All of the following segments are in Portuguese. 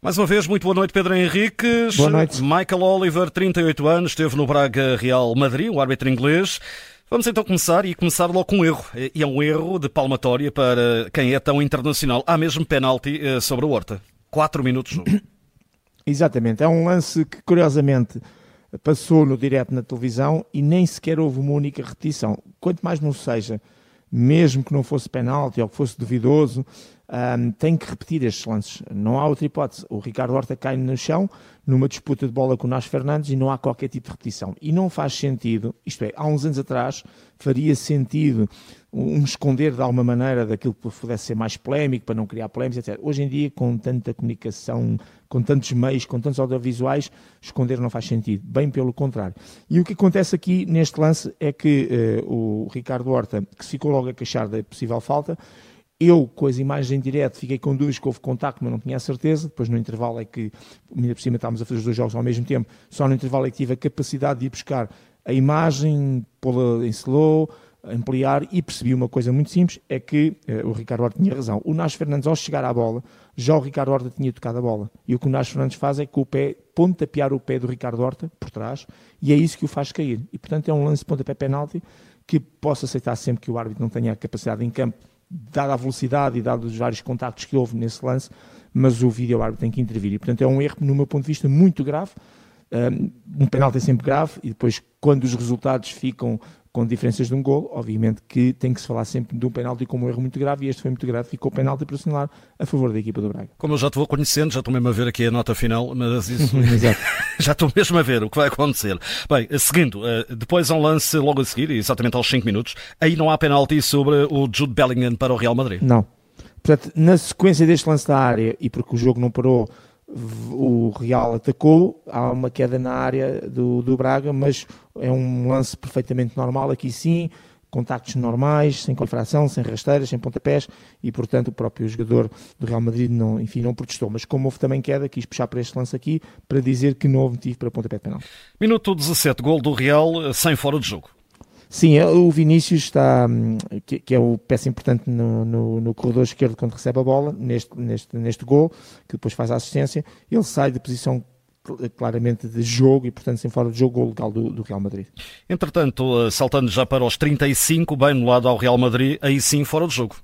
Mais uma vez, muito boa noite, Pedro Henriques. Boa noite. Michael Oliver, 38 anos, esteve no Braga Real Madrid, o árbitro inglês. Vamos então começar e começar logo com um erro. E é um erro de palmatória para quem é tão internacional. Há mesmo penalti eh, sobre o Horta. Quatro minutos. Exatamente. É um lance que, curiosamente, passou no direto na televisão e nem sequer houve uma única repetição. Quanto mais não seja, mesmo que não fosse penalti ou que fosse duvidoso, um, tem que repetir estes lances. Não há outra hipótese. O Ricardo Horta cai no chão numa disputa de bola com o Nash Fernandes e não há qualquer tipo de repetição. E não faz sentido, isto é, há uns anos atrás faria sentido um esconder de alguma maneira daquilo que pudesse ser mais polémico, para não criar polémicas, etc. Hoje em dia, com tanta comunicação, com tantos meios, com tantos audiovisuais, esconder não faz sentido, bem pelo contrário. E o que acontece aqui neste lance é que uh, o Ricardo Horta, que se ficou logo a queixar da possível falta, eu, com as imagens em direto, fiquei com dúvidas que houve contacto, mas não tinha a certeza. Depois, no intervalo, é que, ainda por cima, estávamos a fazer os dois jogos ao mesmo tempo. Só no intervalo é que tive a capacidade de ir buscar a imagem, pô-la em slow, ampliar e percebi uma coisa muito simples: é que eh, o Ricardo Horta tinha razão. O Nacho Fernandes, ao chegar à bola, já o Ricardo Horta tinha tocado a bola. E o que o Nacho Fernandes faz é com o pé, pontapear o pé do Ricardo Horta por trás, e é isso que o faz cair. E, portanto, é um lance de pontapé penalti que posso aceitar sempre que o árbitro não tenha a capacidade em campo dada a velocidade e dados os vários contactos que houve nesse lance, mas o vídeo árbitro tem que intervir. E, portanto, é um erro, no meu ponto de vista, muito grave. Um penalti é sempre grave e depois, quando os resultados ficam com diferenças de um gol, obviamente que tem que se falar sempre de um penalti como um erro muito grave e este foi muito grave, ficou penalti para assinalar a favor da equipa do Braga. Como eu já te vou conhecendo, já estou mesmo a ver aqui a nota final, mas isso já estou mesmo a ver o que vai acontecer. Bem, seguindo, eh, depois há um lance logo a seguir, exatamente aos 5 minutos, aí não há penalti sobre o Jude Bellingham para o Real Madrid. Não. Portanto, na sequência deste lance da área e porque o jogo não parou o Real atacou, há uma queda na área do, do Braga, mas é um lance perfeitamente normal, aqui sim, contactos normais, sem confração, sem rasteiras, sem pontapés, e portanto o próprio jogador do Real Madrid não, enfim, não protestou. Mas como houve também queda, quis puxar para este lance aqui para dizer que não houve motivo para pontapé penal. Minuto 17, gol do Real, sem fora de jogo. Sim, é, o Vinícius está, hum, que, que é o peça importante no, no, no, corredor esquerdo quando recebe a bola, neste, neste, neste gol, que depois faz a assistência, ele sai de posição claramente de jogo e, portanto, sem fora de jogo, gol legal do, do, Real Madrid. Entretanto, eh, saltando já para os 35, bem no lado ao Real Madrid, aí sim fora de jogo.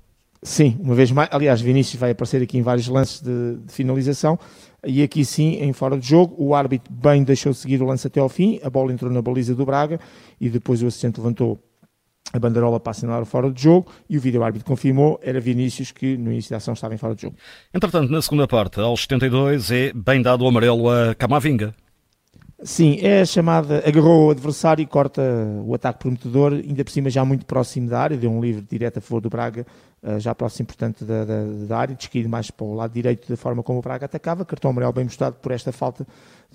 Sim, uma vez mais. Aliás, Vinícius vai aparecer aqui em vários lances de, de, finalização. E aqui sim, em fora de jogo, o árbitro bem deixou seguir o lance até ao fim. A bola entrou na baliza do Braga e depois o assistente levantou a banderola para assinalar fora de jogo e o vídeo-árbitro confirmou, era Vinícius que no início da ação estava em fora de jogo. Entretanto, na segunda parte, aos 72, é bem dado o amarelo a Camavinga. Sim, é a chamada, agarrou o adversário e corta o ataque prometedor, ainda por cima já muito próximo da área, deu um livre direto a favor do Braga, eh, já próximo, portanto, da, da, da área, descaído mais para o lado direito da forma como o Braga atacava, cartão amarelo bem mostrado por esta falta,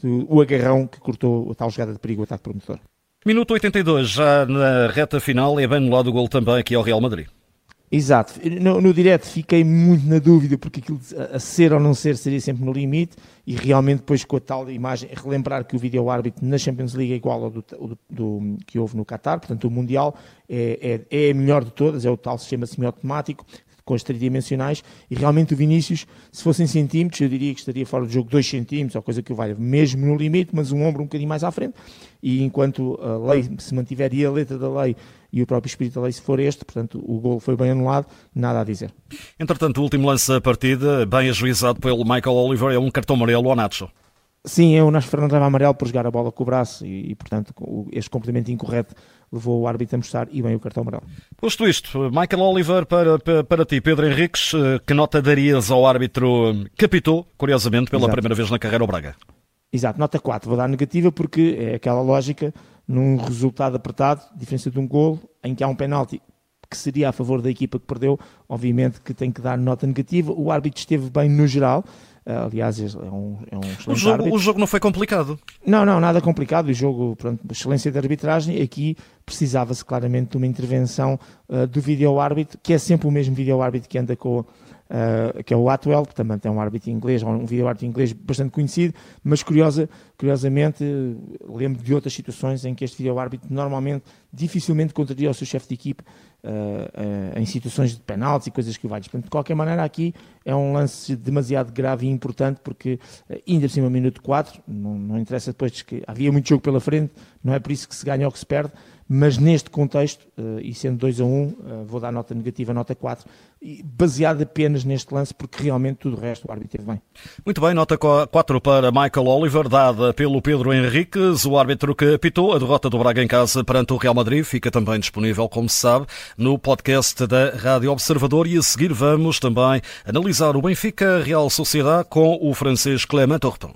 o agarrão que cortou a tal jogada de perigo, o ataque prometedor. Minuto 82, já na reta final, é bem no lado do gol também aqui ao Real Madrid. Exato. No, no direto fiquei muito na dúvida, porque aquilo a ser ou não ser seria sempre no limite, e realmente depois com a tal imagem, relembrar que o vídeo árbitro na Champions League é igual ao do, do, do que houve no Qatar, portanto o Mundial é, é, é a melhor de todas, é o tal sistema semiautomático, com as tridimensionais, e realmente o Vinícius, se fossem centímetros, eu diria que estaria fora do jogo 2 centímetros, ou coisa que o valha, mesmo no limite, mas um ombro um bocadinho mais à frente, e enquanto a lei se mantiver e a letra da lei e o próprio espírito da lei se for este, portanto o gol foi bem anulado, nada a dizer. Entretanto, o último lance da partida, bem ajuizado pelo Michael Oliver, é um cartão amarelo ao Nacho. Sim, é o Nacho Fernandes leva amarelo por jogar a bola com o braço e, e, portanto, este comportamento incorreto levou o árbitro a mostrar e bem o cartão amarelo. Posto isto, Michael Oliver, para, para, para ti, Pedro Henriques, eh, que nota darias ao árbitro que apitou, curiosamente, pela Exato. primeira vez na carreira ao Braga? Exato, nota 4. Vou dar negativa porque é aquela lógica, num resultado apertado, diferença de um gol, em que há um penalti que seria a favor da equipa que perdeu, obviamente que tem que dar nota negativa. O árbitro esteve bem no geral, Aliás, é um, é um o, jogo, o jogo não foi complicado. Não, não, nada complicado. O jogo, pronto, excelência de arbitragem. Aqui precisava-se claramente de uma intervenção uh, do vídeo-árbitro, que é sempre o mesmo vídeo-árbitro que anda com, uh, que é o Atwell, que também tem um árbitro inglês, um vídeo árbitro inglês bastante conhecido, mas curiosa, curiosamente lembro de outras situações em que este vídeo árbitro normalmente dificilmente contraria o seu chefe de equipe uh, uh, em situações de penaltis e coisas que o. Portanto, de qualquer maneira, aqui é um lance demasiado grave e importante porque ainda por cima, minuto 4, não, não interessa depois que havia muito jogo pela frente, não é por isso que se ganha ou que se perde, mas neste contexto, e sendo 2 a 1, um, vou dar nota negativa, nota 4, baseado apenas neste lance, porque realmente tudo o resto o árbitro teve bem. Muito bem, nota 4 para Michael Oliver, dada pelo Pedro Henriques, o árbitro que apitou a derrota do Braga em casa perante o Real Madrid, fica também disponível, como se sabe, no podcast da Rádio Observador e a seguir vamos também analisar o Benfica Real Sociedade com o francês Clément Orton.